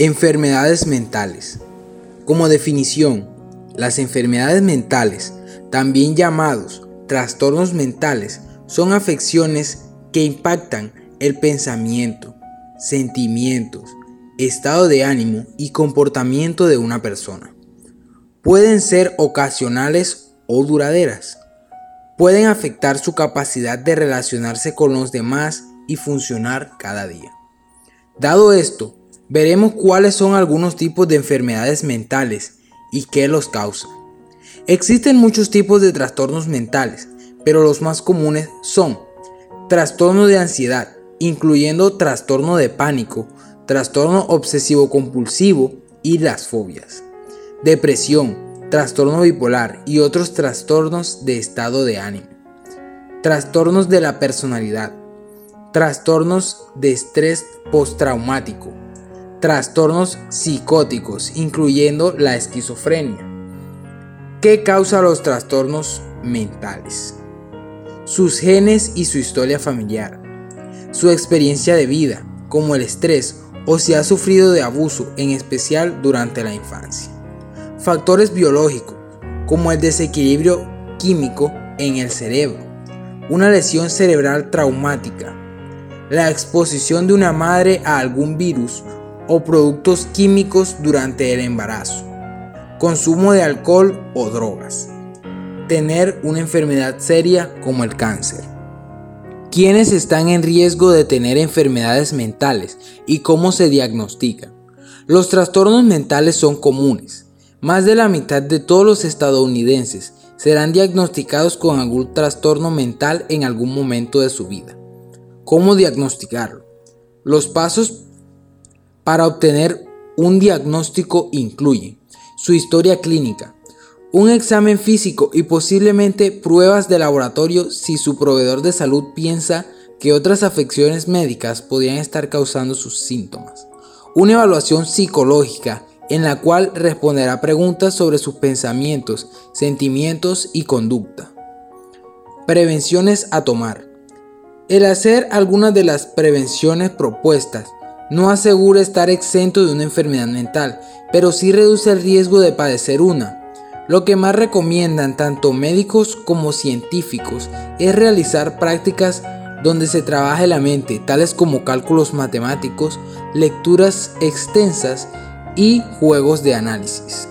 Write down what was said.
Enfermedades mentales. Como definición, las enfermedades mentales, también llamados trastornos mentales, son afecciones que impactan el pensamiento, sentimientos, estado de ánimo y comportamiento de una persona. Pueden ser ocasionales o duraderas. Pueden afectar su capacidad de relacionarse con los demás y funcionar cada día. Dado esto, veremos cuáles son algunos tipos de enfermedades mentales y qué los causa. Existen muchos tipos de trastornos mentales, pero los más comunes son trastorno de ansiedad, incluyendo trastorno de pánico, trastorno obsesivo compulsivo y las fobias, depresión, trastorno bipolar y otros trastornos de estado de ánimo, trastornos de la personalidad, trastornos de estrés postraumático, trastornos psicóticos, incluyendo la esquizofrenia. ¿Qué causa los trastornos mentales? Sus genes y su historia familiar, su experiencia de vida, como el estrés o si ha sufrido de abuso, en especial durante la infancia. Factores biológicos, como el desequilibrio químico en el cerebro, una lesión cerebral traumática, la exposición de una madre a algún virus o productos químicos durante el embarazo, consumo de alcohol o drogas, tener una enfermedad seria como el cáncer. ¿Quiénes están en riesgo de tener enfermedades mentales y cómo se diagnostican? Los trastornos mentales son comunes. Más de la mitad de todos los estadounidenses serán diagnosticados con algún trastorno mental en algún momento de su vida. ¿Cómo diagnosticarlo? Los pasos para obtener un diagnóstico incluyen su historia clínica, un examen físico y posiblemente pruebas de laboratorio si su proveedor de salud piensa que otras afecciones médicas podrían estar causando sus síntomas. Una evaluación psicológica en la cual responderá preguntas sobre sus pensamientos, sentimientos y conducta. Prevenciones a tomar. El hacer algunas de las prevenciones propuestas no asegura estar exento de una enfermedad mental, pero sí reduce el riesgo de padecer una. Lo que más recomiendan tanto médicos como científicos es realizar prácticas donde se trabaje la mente, tales como cálculos matemáticos, lecturas extensas y juegos de análisis.